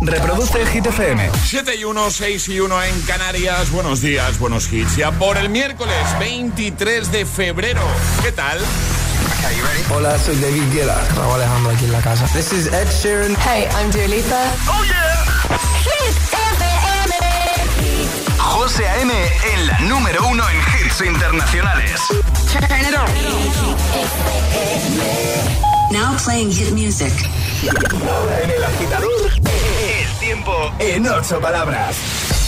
Reproduce Hit FM. 7 y 1, 6 y 1 en Canarias. Buenos días, buenos hits. Ya por el miércoles 23 de febrero. ¿Qué tal? Hola, soy David Guetta. Raúl Alejandro aquí en la casa. This is Ed Sheeran. Hey, I'm Dua Lipa. ¡Oh, yeah! Hit FM. José A.M. en la número uno en hits internacionales. Turn it on. Now playing hit music. Ahora en el agitador, tiempo en ocho palabras.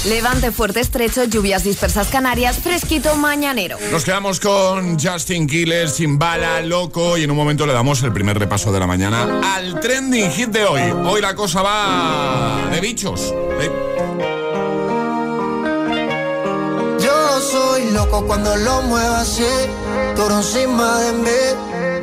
Levante fuerte estrecho, lluvias dispersas Canarias, fresquito mañanero. Nos quedamos con Justin Killer, Sin Bala, Loco y en un momento le damos el primer repaso de la mañana al trending hit de hoy. Hoy la cosa va de bichos. ¿eh? Yo soy loco cuando lo muevo así, tú encima de mí,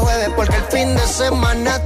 Jueves, porque el fin de semana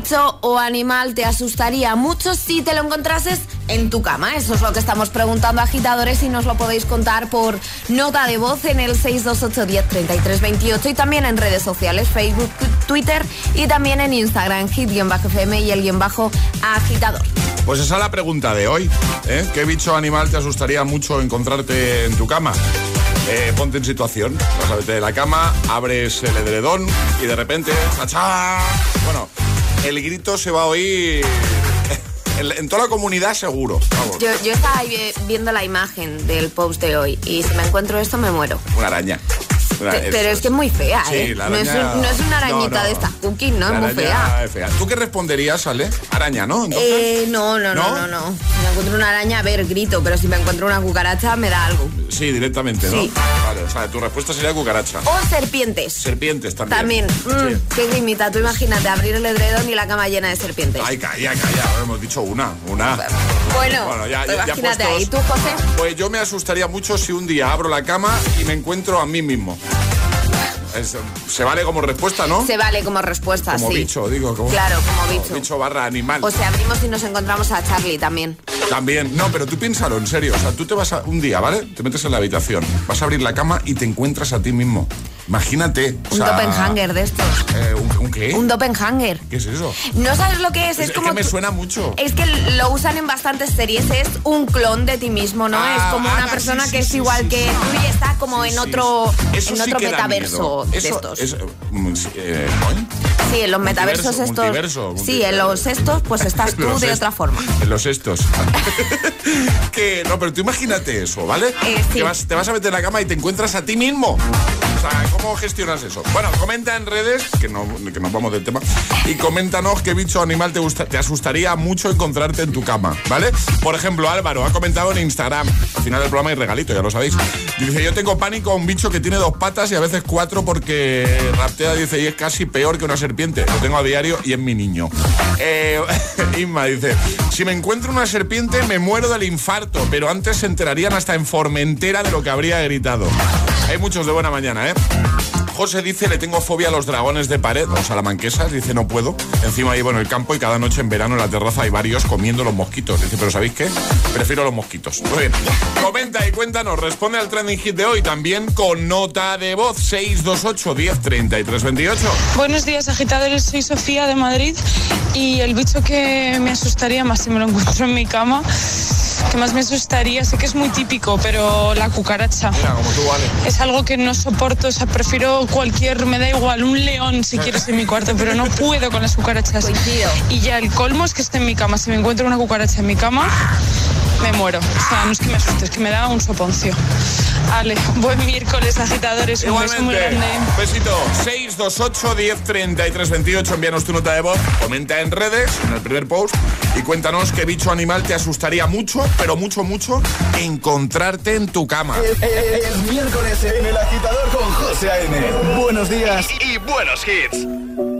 bicho o animal te asustaría mucho si te lo encontrases en tu cama? Eso es lo que estamos preguntando agitadores y nos lo podéis contar por nota de voz en el 628103328 y también en redes sociales, Facebook, Twitter y también en Instagram, hit-fm y el guion bajo agitador. Pues esa es la pregunta de hoy. ¿eh? ¿Qué bicho animal te asustaría mucho encontrarte en tu cama? Eh, ponte en situación, vas a vete de la cama, abres el edredón y de repente, ¡chachá! Bueno, el grito se va a oír en, toda la comunidad seguro. Vamos, Yo, yo estaba ahí vi- viendo la imagen del post de hoy y si me encuentro esto me muero. una araña. Pero es que es muy fea, Sí, ¿eh? la no, es un- no es una arañita No, no. de estas cookies, ¿no? La es muy fea. es fea. ¿Tú qué responderías, Ale? Araña, ¿no? Eh, no, no, no, ¿No? no. Si me encuentro una araña, a ver, grito, pero si me encuentro una cucaracha, me da algo. Sí, directamente, ¿no? Sí. Vale, o sea, tu respuesta sería cucaracha. O serpientes. Serpientes también. También. Mm, Sí. Qué grimita. Tú imagínate abrir el edredón y la cama llena de serpientes. Ay, calla, calla. Hemos dicho una, una. Bueno, Bueno, ya- ya- ya imagínate puestos. ahí. ¿Tú, José? Pues yo me asustaría mucho si un día abro la cama y me encuentro a mí mismo. Es- se vale como respuesta, ¿no? Se vale como respuesta, como sí. bicho, digo. Como, Claro, como bicho. bicho barra animal. O sea, abrimos y nos encontramos a Charlie también. También, no, pero tú piénsalo en serio. O sea, tú te vas a un día, ¿vale? Te metes en la habitación, vas a abrir la cama y te encuentras a ti mismo. Imagínate. o Un sea, doppelganger de estos. eh, ¿un, un qué? Un doppelganger. ¿Qué es eso? ¿No sabes lo que es? Es, Es, es como que me suena mucho. Es que lo usan en bastantes series, es un clon de ti mismo, ¿no? Ah, es como ah, una sí, persona sí, que es igual que tú y está como en otro. Eso en otro metaverso de Eso estos. es, mm, sí, eh. Sí, en los metaversos Multiverso, estos. multiverso, Sí, en los estos, pues estás tú de otra forma. En los estos. que no, pero tú imagínate eso, ¿vale? Eh. Que vas- te vas a meter en la cama y te encuentras a ti mismo. ¿Cómo gestionas eso? Bueno, comenta en redes, que, no, que nos vamos del tema, y coméntanos qué bicho animal te, gusta, te asustaría mucho encontrarte en tu cama, ¿vale? Por ejemplo, Álvaro ha comentado en Instagram, al final del programa hay regalito, ya lo sabéis. Dice, yo tengo pánico a un bicho que tiene dos patas y a veces cuatro porque raptea, dice, y es casi peor que una serpiente. Lo tengo a diario y es mi niño. Eh, Inma dice, si me encuentro una serpiente me muero del infarto, pero antes se enterarían hasta en Formentera de lo que habría gritado. Hay muchos de buena mañana, ¿eh? José dice, le tengo fobia a los dragones de pared, o salamanquesas, dice, no puedo. Encima vivo en el campo y cada noche en verano en la terraza hay varios comiendo los mosquitos. Dice, pero ¿sabéis qué? Prefiero los mosquitos. Muy bien. Comenta y cuéntanos, responde al trending hit de hoy también con nota de voz 628 10 33 28. Buenos días, agitadores. Soy Sofía de Madrid y el bicho que me asustaría más si me lo encuentro en mi cama, que más me asustaría, sé que es muy típico, pero la cucaracha. Mira, como tú, vale. Es algo que no soporto, o sea, prefiero cualquier, me da igual, un león si quieres en mi cuarto, pero no puedo con las cucarachas. Coincido. Y ya el colmo es que esté en mi cama. Si me encuentro una cucaracha en mi cama, me muero. O sea, no es que me asuste, es que me da un soponcio. Ale, buen miércoles, agitadores. Un beso muy grande. besito 628 10 33 28. Envíanos tu nota de voz, comenta en redes, en el primer post, y cuéntanos qué bicho animal te asustaría mucho, pero mucho, mucho, encontrarte en tu cama. Es miércoles en el agitador con José A.M. Buenos días y, y buenos hits.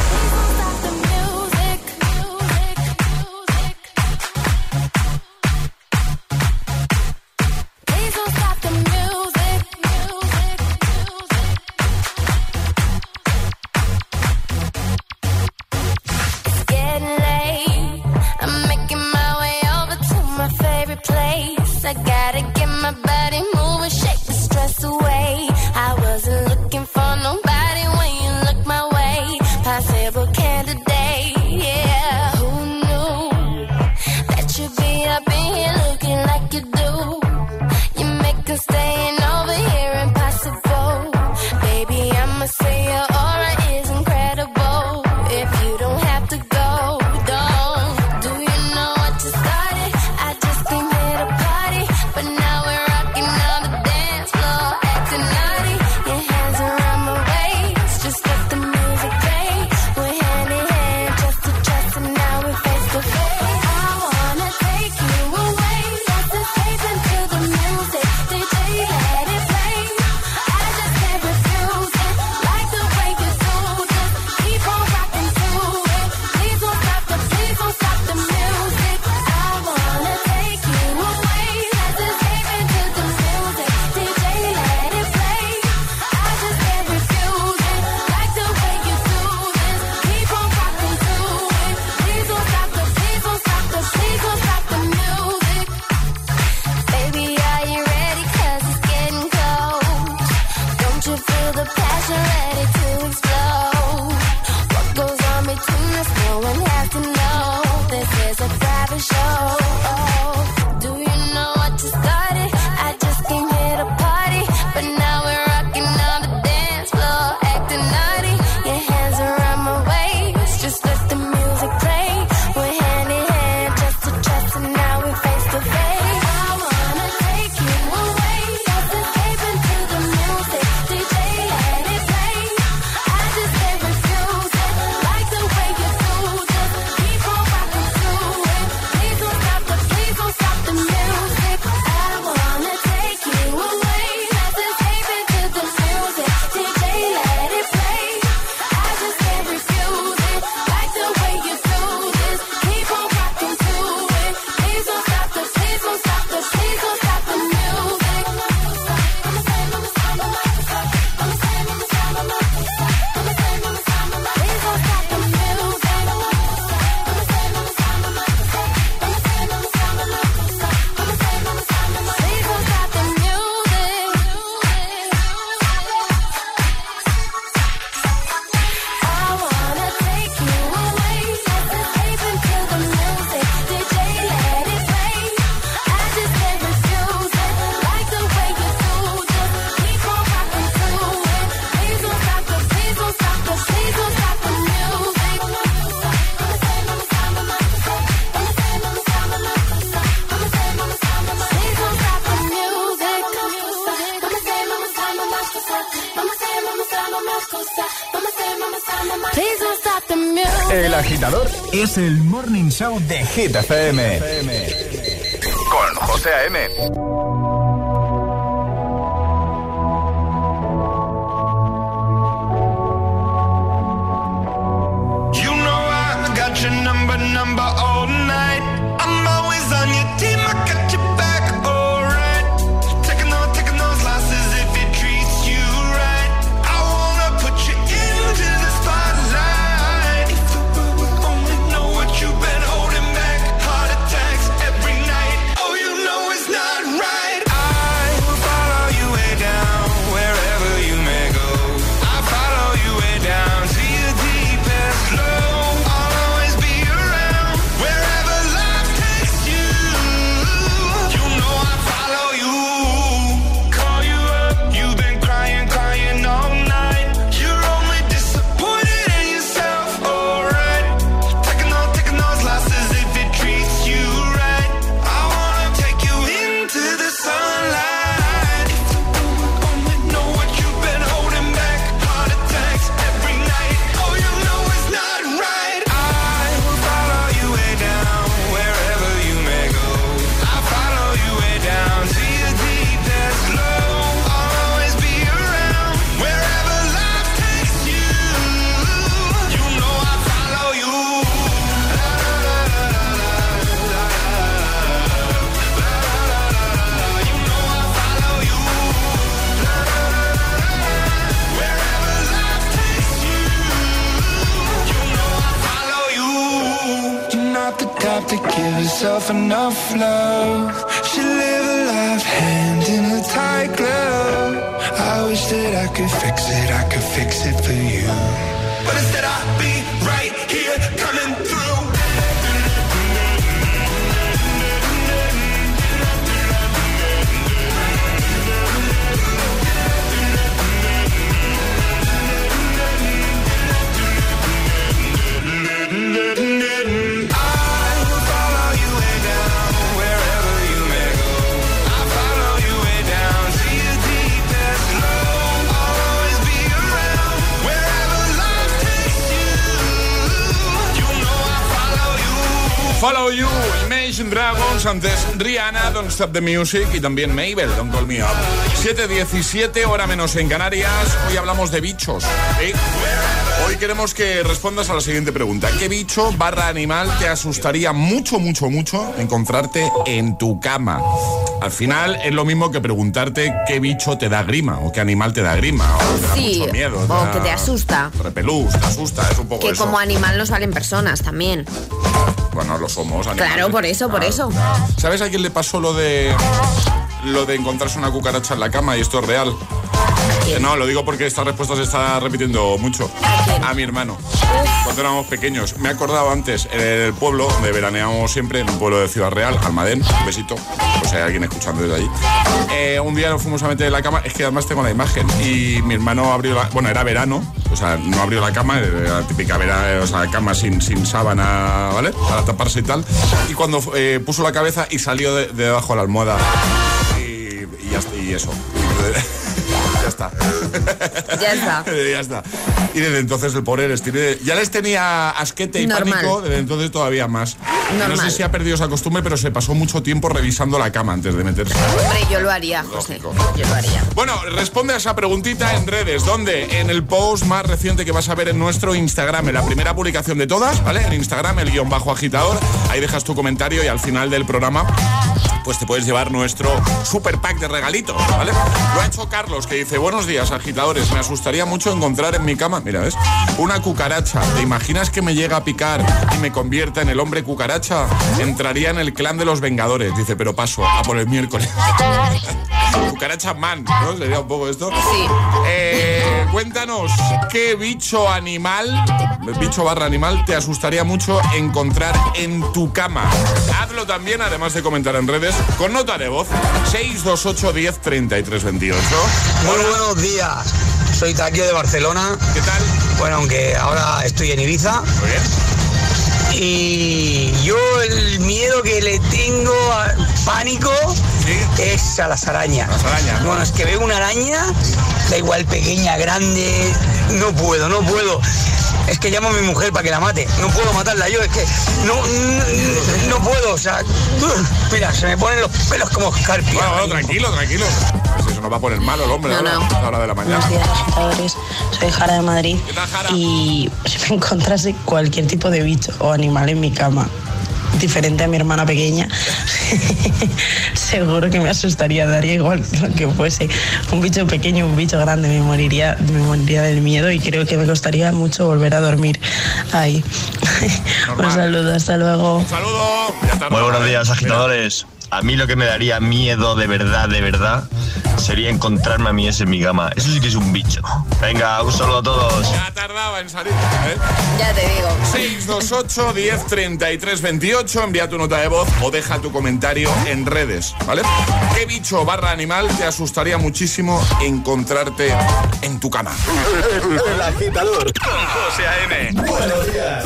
Show de Hit FM. Con José A.M. herself enough love. She live a life hand in a tight glove. I wish that I could fix it, I could fix it for you. Follow You, Imagine Dragons, antes Rihanna, Don't Stop the Music y también Mabel, Don't Call Me Up. 7.17, hora menos en Canarias. Hoy hablamos de bichos. Hoy queremos que respondas a la siguiente pregunta. ¿Qué bicho barra animal te asustaría mucho, mucho, mucho encontrarte en tu cama? Al final es lo mismo que preguntarte qué bicho te da grima o qué animal te da grima o te da Sí, mucho miedo. o que te asusta. Repelús, te asusta, es un poco Que eso. como animal nos valen personas también. Bueno, lo somos. animales. Claro, por eso, por Ah. eso. ¿Sabes a quién le pasó lo de lo de encontrarse una cucaracha en la cama y esto es real? Eh, No, lo digo porque esta respuesta se está repitiendo mucho. A mi hermano. Cuando éramos pequeños. Me he acordado antes, en el pueblo donde veraneamos siempre, en un pueblo de Ciudad Real, Almadén, un besito, pues hay alguien escuchando desde allí. Eh, un día nos fuimos a meter en la cama, es que además tengo la imagen, y mi hermano abrió la... Bueno, era verano, o sea, no abrió la cama, era la típica vera- o sea, cama sin, sin sábana, ¿vale? Para taparse y tal. Y cuando eh, puso la cabeza y salió de, de debajo de la almohada. Y eso. Ya está. Ya está. ya está. Y desde entonces el pobre les tiene... Ya les tenía asquete y Normal. pánico, desde entonces todavía más. No sé si ha perdido esa costumbre, pero se pasó mucho tiempo revisando la cama antes de meterse. Hombre, yo lo haría, José. Yo lo haría. Bueno, responde a esa preguntita en redes. ¿Dónde? En el post más reciente que vas a ver en nuestro Instagram, en la primera publicación de todas, ¿vale? En Instagram, el guion bajo agitador. Ahí dejas tu comentario y al final del programa, pues te puedes llevar nuestro super pack de regalitos, ¿vale? Lo ha hecho Carlos, que dice, buenos días, agitadores. Me asustaría mucho encontrar en mi cama, mira, ¿ves? Una cucaracha. ¿Te imaginas que me llega a picar y me convierta en el hombre cucaracha? Entraría en el clan de los Vengadores. Dice, pero paso a por el miércoles. Cucaracha Man, ¿no? Sería un poco esto. Sí. Eh, cuéntanos, ¿qué bicho animal, bicho barra animal, te asustaría mucho encontrar en tu cama? Hazlo también, además de comentar en redes, con nota de voz. 628 10 33 28. Muy buenos días. Soy Taquio de Barcelona. ¿Qué tal? Bueno, aunque ahora estoy en Ibiza. Muy bien. Y yo el miedo que le tengo a pánico es a las arañas. Las arañas, ¿no? Bueno, es que veo una araña, da igual pequeña, grande, no puedo, no puedo. Es que llamo a mi mujer para que la mate. No puedo matarla yo, es que no, no, no puedo, o sea, mira, se me ponen los pelos como escarpia. Bueno, bueno, tranquilo, tranquilo. Pues eso nos va a poner malo el hombre No, ahora, no. a la hora de la mañana. Buenos días, agitadores. Soy Jara de Madrid. ¿Qué tal, Jara? Y si me encontrase cualquier tipo de bicho o animal en mi cama, diferente a mi hermana pequeña, seguro que me asustaría, daría igual lo que fuese. Un bicho pequeño, un bicho grande, me moriría, me moriría del miedo y creo que me costaría mucho volver a dormir ahí. Normal. Un saludo, hasta luego. Un saludo. Muy buenos días, Mira, agitadores. A mí lo que me daría miedo de verdad, de verdad, sería encontrarme a mí ese en mi cama. Eso sí que es un bicho. Venga, un saludo a todos. Ya tardaba en salir. ¿eh? Ya te digo. 628 10 33 28. Envía tu nota de voz o deja tu comentario en redes, ¿vale? ¿Qué bicho barra animal te asustaría muchísimo encontrarte en tu cama? El agitador con José A.M. Buenos días.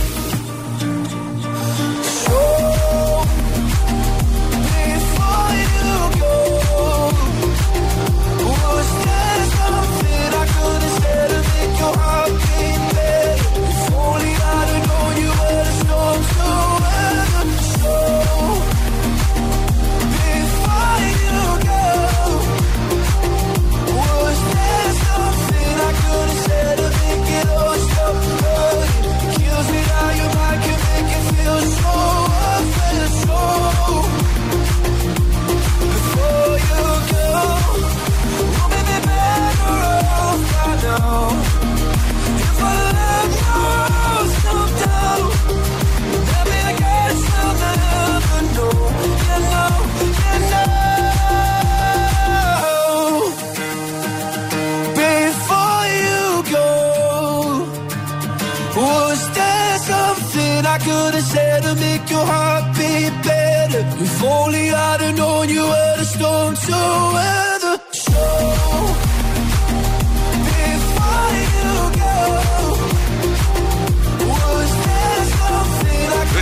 To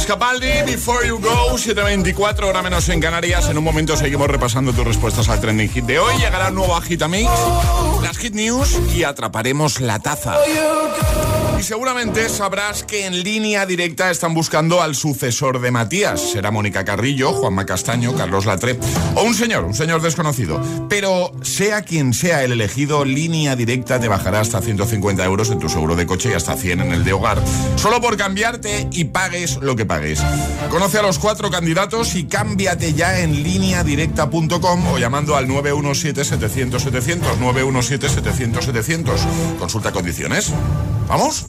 Capaldi, Before You Go, 7.24, hora menos en Canarias. En un momento seguimos repasando tus respuestas al trending hit de hoy. Llegará un nuevo Agitamix, las hit news y atraparemos la taza. Y seguramente sabrás que en línea directa están buscando al sucesor de Matías. Será Mónica Carrillo, Juanma Castaño, Carlos Latre o un señor, un señor desconocido. Pero sea quien sea el elegido, línea directa te bajará hasta 150 euros en tu seguro de coche y hasta 100 en el de hogar. Solo por cambiarte y pagues lo que pagues. Conoce a los cuatro candidatos y cámbiate ya en lineadirecta.com o llamando al 917-700-700. 917-700-700. Consulta condiciones. ¿Vamos?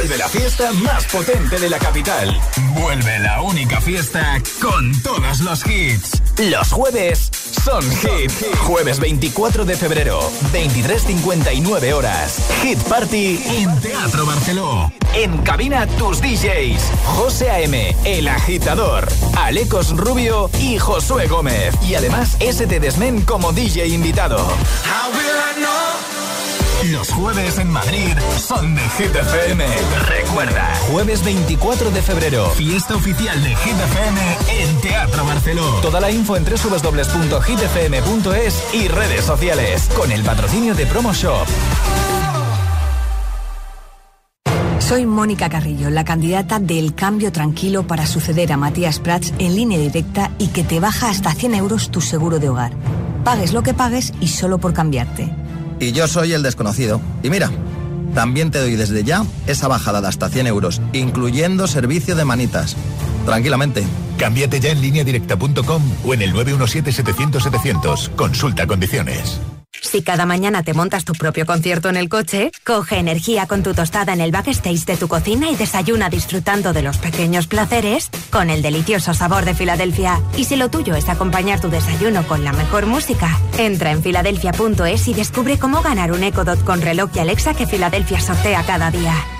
Vuelve la fiesta más potente de la capital. Vuelve la única fiesta con todos los hits. Los jueves son hit. Jueves 24 de febrero, 23.59 horas. Hit Party en Teatro Barceló. En cabina tus DJs. José A.M., El Agitador, Alecos Rubio y Josué Gómez. Y además ST Desmen como DJ invitado. Los jueves en Madrid son de Hit FM. Recuerda, jueves 24 de febrero, fiesta oficial de Hit FM en Teatro Barceló. Toda la info en www.hitfm.es y redes sociales. Con el patrocinio de Promo Shop. Soy Mónica Carrillo, la candidata del Cambio Tranquilo para suceder a Matías Prats en línea directa y que te baja hasta 100 euros tu seguro de hogar. Pagues lo que pagues y solo por cambiarte. Y yo soy el desconocido. Y mira, también te doy desde ya esa bajada de hasta 100 euros, incluyendo servicio de manitas. Tranquilamente. Cámbiate ya en lineadirecta.com o en el 917-700-700. Consulta condiciones. Si cada mañana te montas tu propio concierto en el coche, coge energía con tu tostada en el backstage de tu cocina y desayuna disfrutando de los pequeños placeres con el delicioso sabor de Filadelfia. Y si lo tuyo es acompañar tu desayuno con la mejor música, entra en filadelfia.es y descubre cómo ganar un Echo Dot con reloj y Alexa que Filadelfia sortea cada día.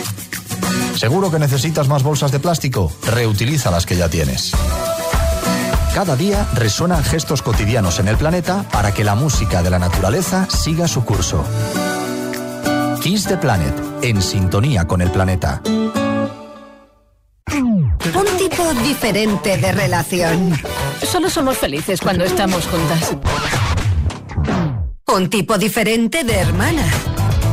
¿Seguro que necesitas más bolsas de plástico? Reutiliza las que ya tienes. Cada día resuenan gestos cotidianos en el planeta para que la música de la naturaleza siga su curso. Kiss the Planet, en sintonía con el planeta. diferente de relación. Solo somos felices cuando estamos juntas. Un tipo diferente de hermana.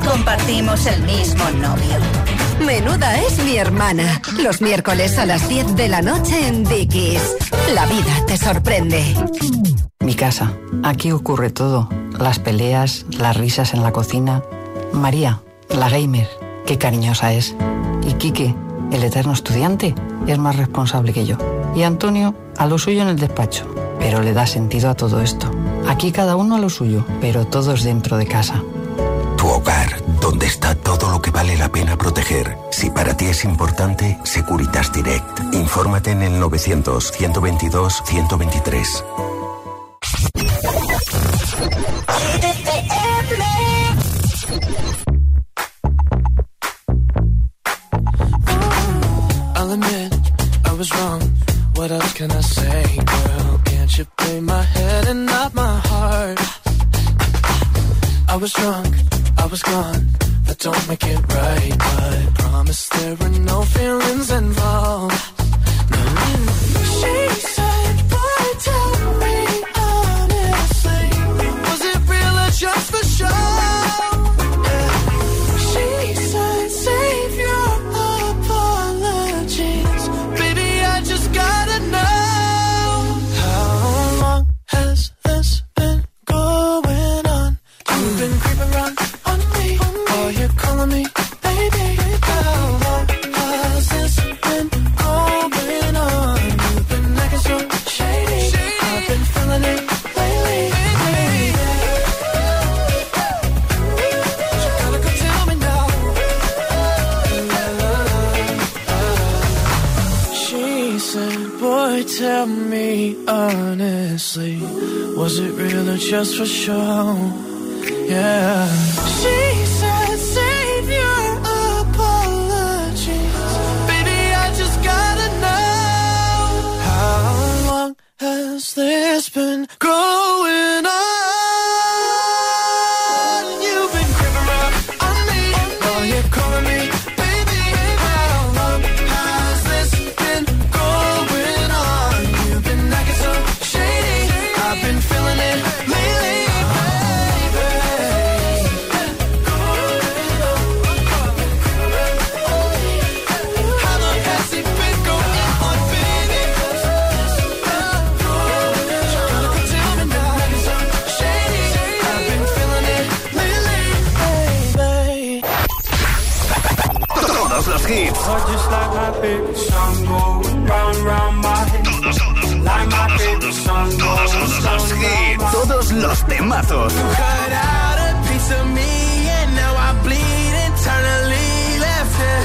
Compartimos el mismo novio. Menuda es mi hermana. Los miércoles a las 10 de la noche en Dickies. La vida te sorprende. Mi casa. Aquí ocurre todo. Las peleas, las risas en la cocina. María, la gamer. Qué cariñosa es. Y Quique, el eterno estudiante, es más responsable que yo. Y Antonio, a lo suyo en el despacho. Pero le da sentido a todo esto. Aquí cada uno a lo suyo, pero todos dentro de casa. Tu hogar, donde está todo lo que vale la pena proteger. Si para ti es importante, Securitas Direct. Infórmate en el 900-122-123. I'll admit I was wrong. What else can I say, girl? Can't you play my head and not my heart? I was drunk, don't make it right, but promise there just for show?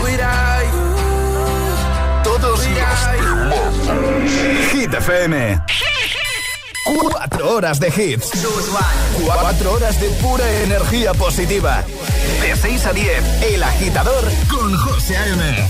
Without you. Todos los temazos. Hit FM. Cuatro horas de hits. Cuatro horas de pura energía positiva. De 6 a 10, El Agitador con José A.M.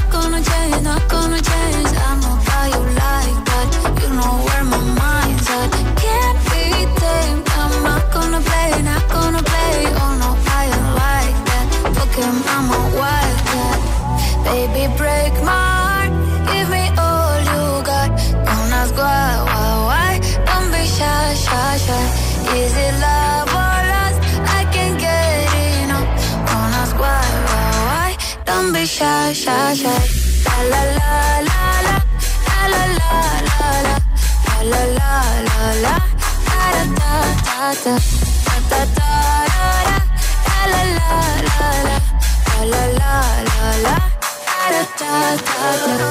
da da, da da da da, la la la la, la la la la, da da da da.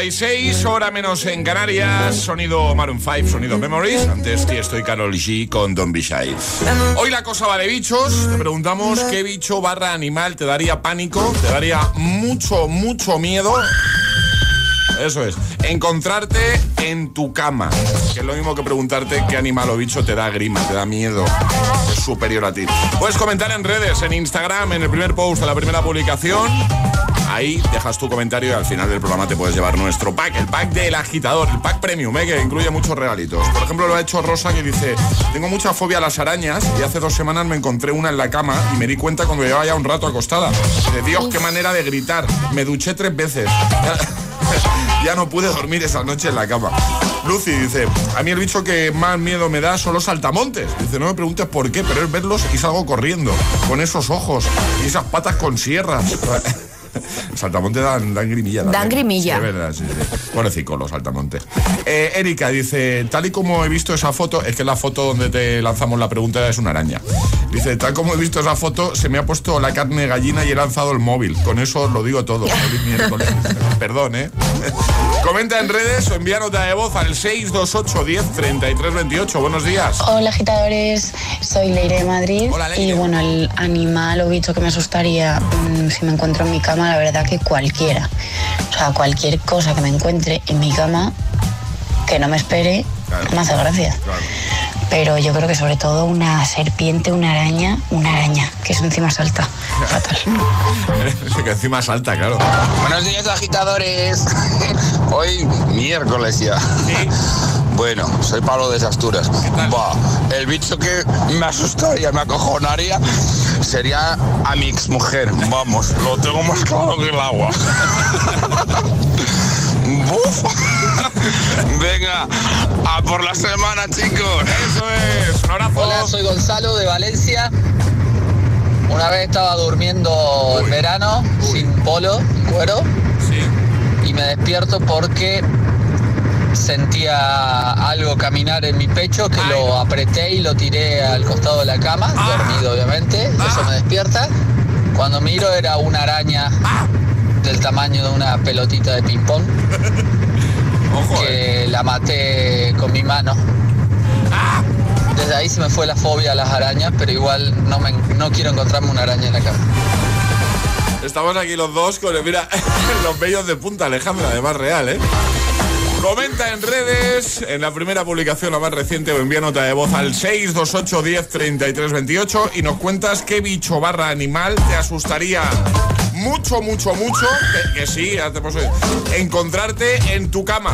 7.36, hora menos en Canarias, sonido Maroon 5, sonido Memories, antes que estoy Carol G con Don Be Shy. Hoy la cosa va de bichos, te preguntamos qué bicho barra animal te daría pánico, te daría mucho, mucho miedo. Eso es, encontrarte en tu cama, que es lo mismo que preguntarte qué animal o bicho te da grima, te da miedo, es superior a ti. Puedes comentar en redes, en Instagram, en el primer post, en la primera publicación. Ahí dejas tu comentario y al final del programa te puedes llevar nuestro pack, el pack del agitador, el pack premium, ¿eh? que incluye muchos regalitos. Por ejemplo, lo ha hecho Rosa que dice, tengo mucha fobia a las arañas y hace dos semanas me encontré una en la cama y me di cuenta cuando llevaba ya un rato acostada. De Dios, qué manera de gritar. Me duché tres veces. ya no pude dormir esa noche en la cama. Lucy dice, a mí el bicho que más miedo me da son los saltamontes. Dice, no me preguntes por qué, pero es verlos y salgo corriendo. Con esos ojos y esas patas con sierras. Saltamonte dan, dan grimilla. Dan también. grimilla. Sí, es verdad, sí, sí. Pobrecicos los saltamonte. Eh, Erika dice, tal y como he visto esa foto, es que la foto donde te lanzamos la pregunta es una araña. Dice, tal como he visto esa foto, se me ha puesto la carne de gallina y he lanzado el móvil. Con eso os lo digo todo. Feliz miércoles. Perdón, ¿eh? Comenta en redes o envía nota de voz al 628 10 33 28. Buenos días. Hola agitadores, soy Leire de Madrid y bueno, el animal o bicho que me asustaría mm, si me encuentro en mi cama, la verdad que cualquiera. O sea, cualquier cosa que me encuentre en mi cama que no me espere, me hace gracia. Pero yo creo que sobre todo una serpiente, una araña, una araña, que eso encima salta. Fatal. Que encima salta, claro. Buenos días, agitadores. Hoy miércoles ya. Bueno, soy Pablo de Asturas. Va, el bicho que me asustaría, me acojonaría, sería a mi exmujer. Vamos, lo tengo más claro que el agua. Buf. Venga, a por la semana, chicos. Eso es, un abrazo. Hola, soy Gonzalo de Valencia. Una vez estaba durmiendo en verano, sin polo, en cuero. Y me despierto porque sentía algo caminar en mi pecho que lo apreté y lo tiré al costado de la cama, dormido obviamente. Eso me despierta. Cuando miro era una araña del tamaño de una pelotita de ping-pong. que la maté con mi mano. Desde ahí se me fue la fobia a las arañas, pero igual no, me, no quiero encontrarme una araña en la cama. Estamos aquí los dos con, mira, los bellos de punta, Alejandra, además real, ¿eh? Comenta en redes, en la primera publicación, la más reciente, o envía nota de voz al 628 10 33 28 y nos cuentas qué bicho barra animal te asustaría mucho, mucho, mucho, que, que sí, ya te puedo decir, encontrarte en tu cama.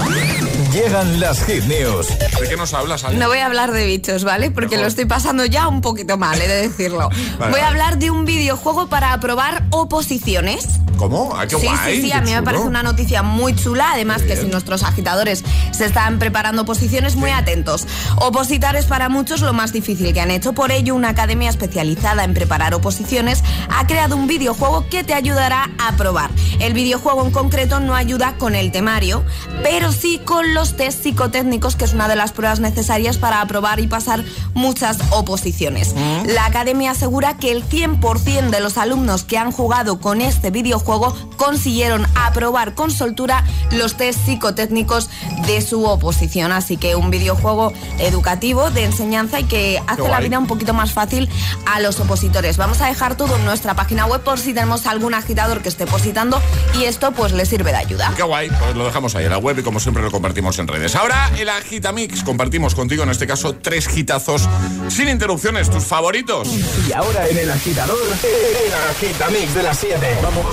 Llegan las hit news. ¿De qué nos hablas, Ale? No voy a hablar de bichos, ¿vale? Porque lo estoy pasando ya un poquito mal, he de decirlo. Vale, voy a vale. hablar de un videojuego para aprobar oposiciones. ¿Cómo? Ah, qué sí, guay. sí, sí, a mí me parece una noticia muy chula. Además, que si nuestros agitadores se están preparando oposiciones, muy atentos. Opositar es para muchos lo más difícil que han hecho. Por ello, una academia especializada en preparar oposiciones ha creado un videojuego que te ayudará a aprobar. El videojuego en concreto no ayuda con el temario, pero sí con los test psicotécnicos, que es una de las pruebas necesarias para aprobar y pasar muchas oposiciones. La academia asegura que el 100% de los alumnos que han jugado con este videojuego consiguieron aprobar con soltura los test psicotécnicos de su oposición. Así que un videojuego educativo de enseñanza y que hace la vida un poquito más fácil a los opositores. Vamos a dejar todo en nuestra página web por si tenemos algún agitador que esté opositando y esto pues le sirve de ayuda. Qué guay, pues lo dejamos ahí en la web y como siempre lo compartimos en redes. Ahora el Agitamix, compartimos contigo en este caso tres hitazos sin interrupciones, tus favoritos. Y ahora en el agitador, el agitamix de las 7. Vamos.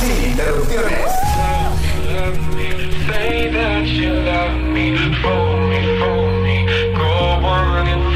Sin interrupciones. Say that you love me, fool me, fool me, go on and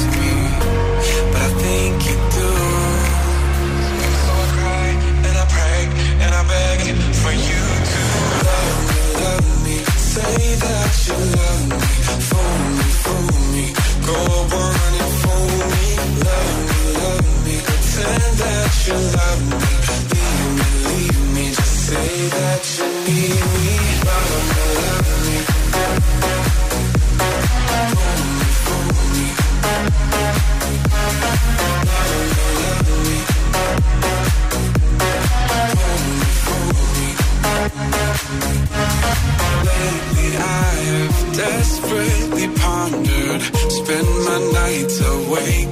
leave me, leave me, just say that you need me, love me, love me.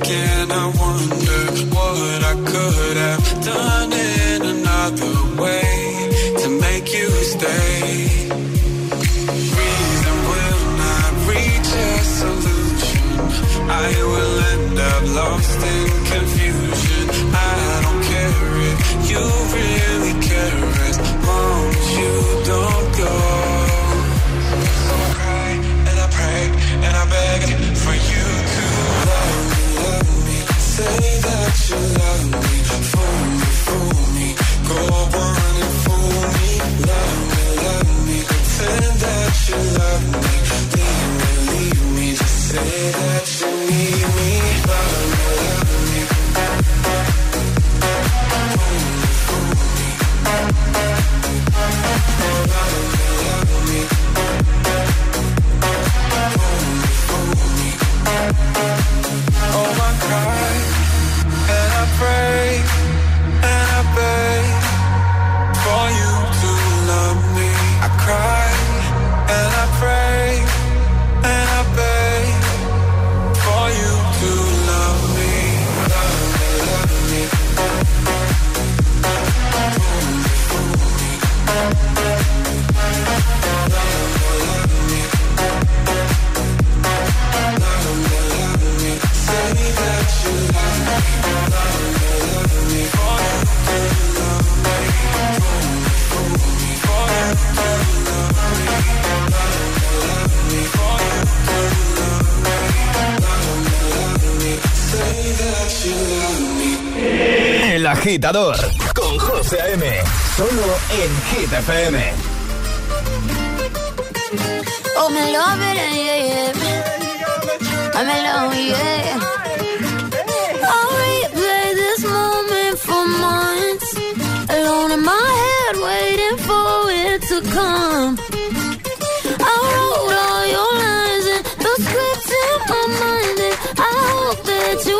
And I wonder What I could have done in another way To make you stay. Reason will not reach a solution. I will end up lost in confusion agitador con José A.M. Solo en Hit FM. Oh, me love it, yeah, yeah. I'm alone, yeah. I'll replay this moment for months. Alone in my head, waiting for it to come. I wrote all your lines and the scripts in my mind. And I hope that you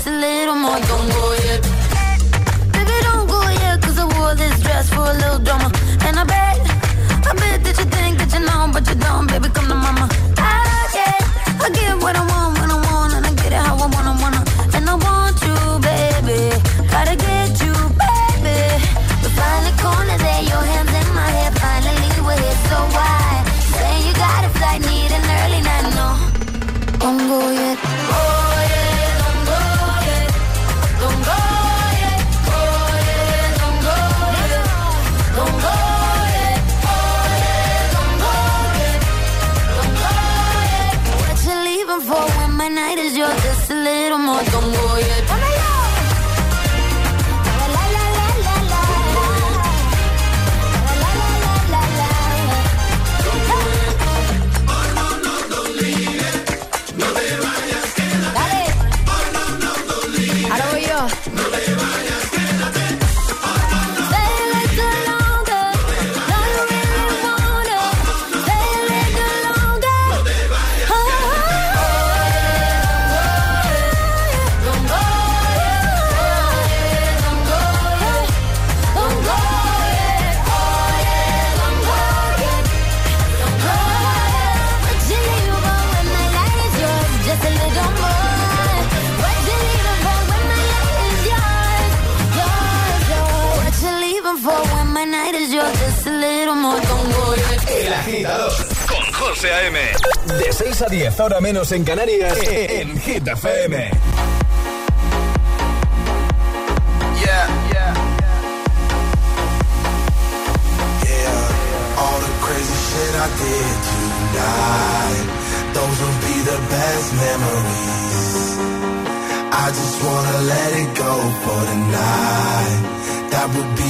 Just a little more. Don't go yet. Baby, don't go yet, cause I wore this dress for a little drama. And I bet, I bet that you think that you know, but you don't, baby, come to mama. 10, ahora menos en Canarias, en Hit FM. The. Those will be the best memories. I just wanna let it go for tonight. That would be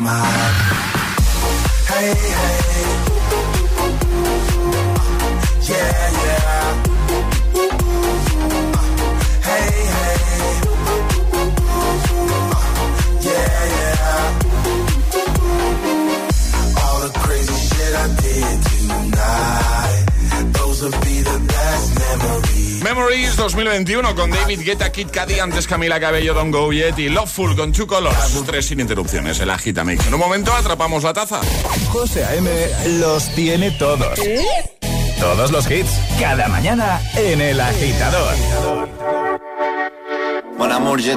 my Hey, hey. Memories 2021 con David Guetta, Kid Cudi, antes Camila Cabello, Don Go Yet y Loveful con Two Colors. Tres sin interrupciones, el Agita Mix. En un momento atrapamos la taza. José A.M. los tiene todos. Todos los hits, cada mañana en el agitador. Amour, je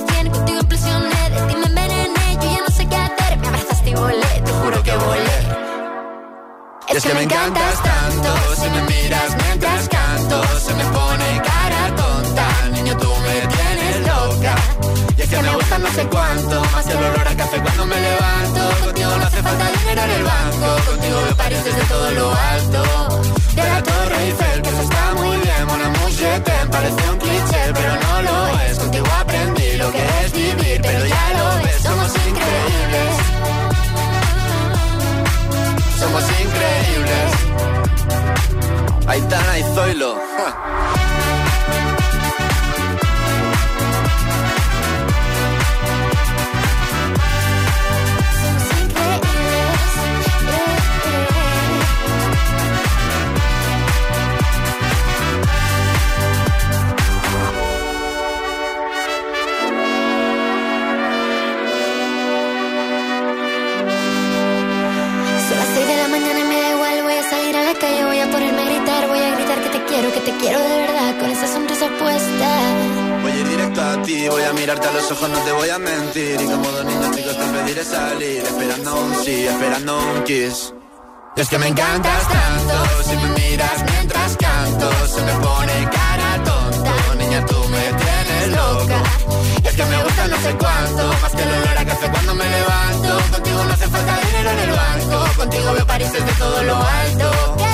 cien, contigo impresioné. De ti me envenené, yo ya no sé qué hacer. Me abrazaste y volé, te juro que volé. Es que me encantas tanto, si me miras mientras canto, se me pone cara tonta, niño tú me tienes loca. Y es que me gusta no sé cuánto, más el olor a café cuando me levanto. Contigo no hace falta dinero en el banco, contigo me París desde todo lo alto. De la Torre Eiffel, que eso está muy bien, mon amour, te parece un cliché, pero no lo es. Contigo aprendí lo que es vivir, pero ya lo ves, somos increíbles somos increíbles. Aitana y Zoilo. que ojos, no te voy a mentir. Y como dos niños chicos te pediré salir, esperando un sí, esperando un kiss. es que me encantas tanto, si me miras mientras canto, se me pone cara tonta. Niña, tú me tienes loca. Es que me gusta no sé cuánto, más que el olor a café cuando me levanto. Contigo no hace falta dinero en el banco, contigo veo París desde todo lo alto.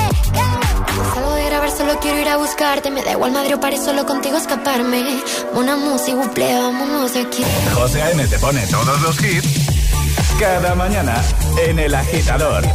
Solo quiero ir a buscarte. Me da igual madre o París, solo contigo escaparme. Una música, buple, vámonos de aquí. José A.M. te pone todos los hits cada mañana en El Agitador.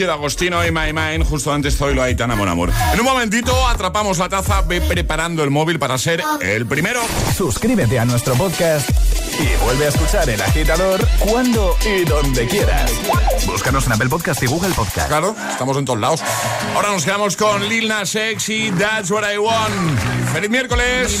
Gigi D'Agostino y My Mind. Justo antes Zoilo Aitana Mon Amor. En un momentito atrapamos la taza. Ve preparando el móvil para ser el primero. Suscríbete a nuestro podcast y vuelve a escuchar El Agitador cuando y donde quieras. Búscanos en Apple Podcast y Google Podcast. Claro, estamos en todos lados. Ahora nos quedamos con Lil Nas X y That's What I Want. ¡Feliz miércoles!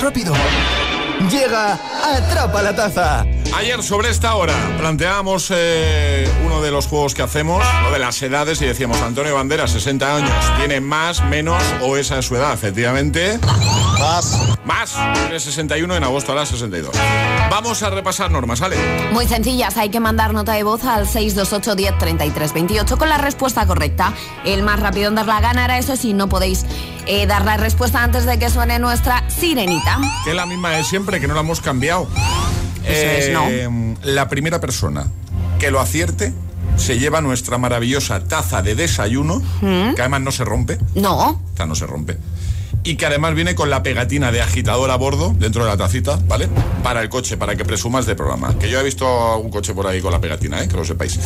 más rápido. Llega Atrapa la Taza. Ayer sobre esta hora planteábamos eh, uno de los juegos que hacemos, lo de las edades, y decíamos, Antonio Bandera, 60 años, ¿tiene más, menos o esa es su edad? Efectivamente. Más. Más. Tiene 61 en agosto a las 62. Vamos a repasar normas, ¿vale? Muy sencillas, hay que mandar nota de voz al 628 10 33 28 con la respuesta correcta. El más rápido en dar la ganará, eso sí, no podéis eh, dar la respuesta antes de que suene nuestra sirenita. Que es la misma de siempre, que no la hemos cambiado. Eso es, ¿no? Eh, La primera persona que lo acierte se lleva nuestra maravillosa taza de desayuno, ¿Mm? que además no se rompe. No. Esta no se rompe. Y que además viene con la pegatina de agitador a bordo dentro de la tacita, ¿vale? Para el coche, para que presumas de programa. Que yo he visto un coche por ahí con la pegatina, ¿eh? Que lo sepáis.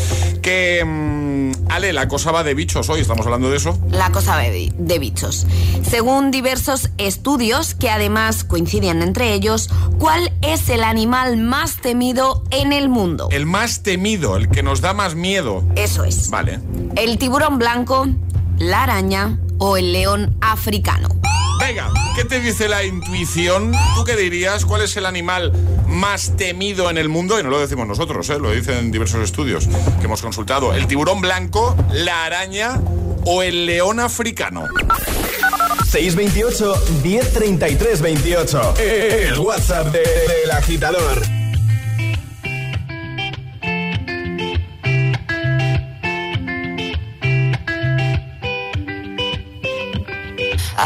Que, mm, Ale, la cosa va de bichos hoy, estamos hablando de eso. La cosa de, de bichos. Según diversos estudios, que además coinciden entre ellos, ¿cuál es el animal más temido en el mundo? El más temido, el que nos da más miedo. Eso es. Vale. ¿El tiburón blanco, la araña o el león africano? Venga, ¿qué te dice la intuición? ¿Tú qué dirías? ¿Cuál es el animal más temido en el mundo? Y no lo decimos nosotros, ¿eh? lo dicen diversos estudios que hemos consultado. ¿El tiburón blanco, la araña o el león africano? 628 1033 28. El WhatsApp de- del agitador.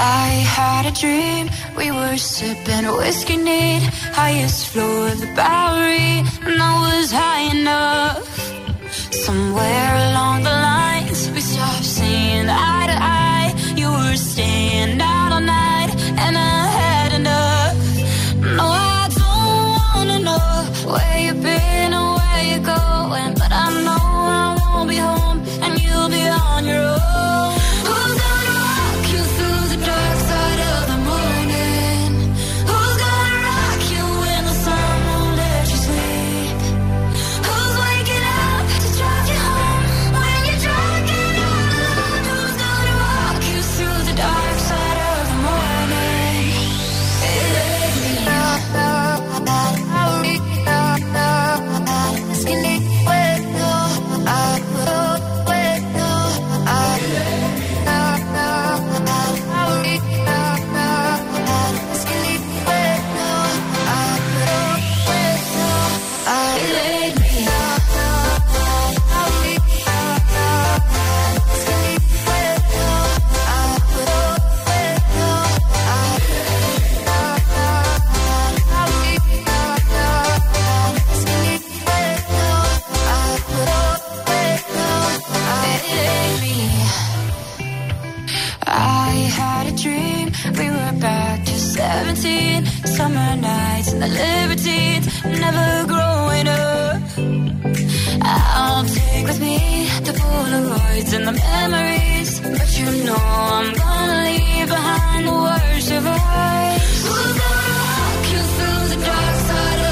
I had a dream, we were sipping whiskey neat, highest floor of the Bowery, and I was high enough. Somewhere along the lines, we stopped seeing eye to eye. You were staying out all night, and I had enough. No, I don't wanna know where you've had a dream. We were back to 17. Summer nights and the libertines. Never growing up. I'll take with me the Polaroids and the memories. But you know I'm gonna leave behind the worst of us. Gonna walk you through the dark side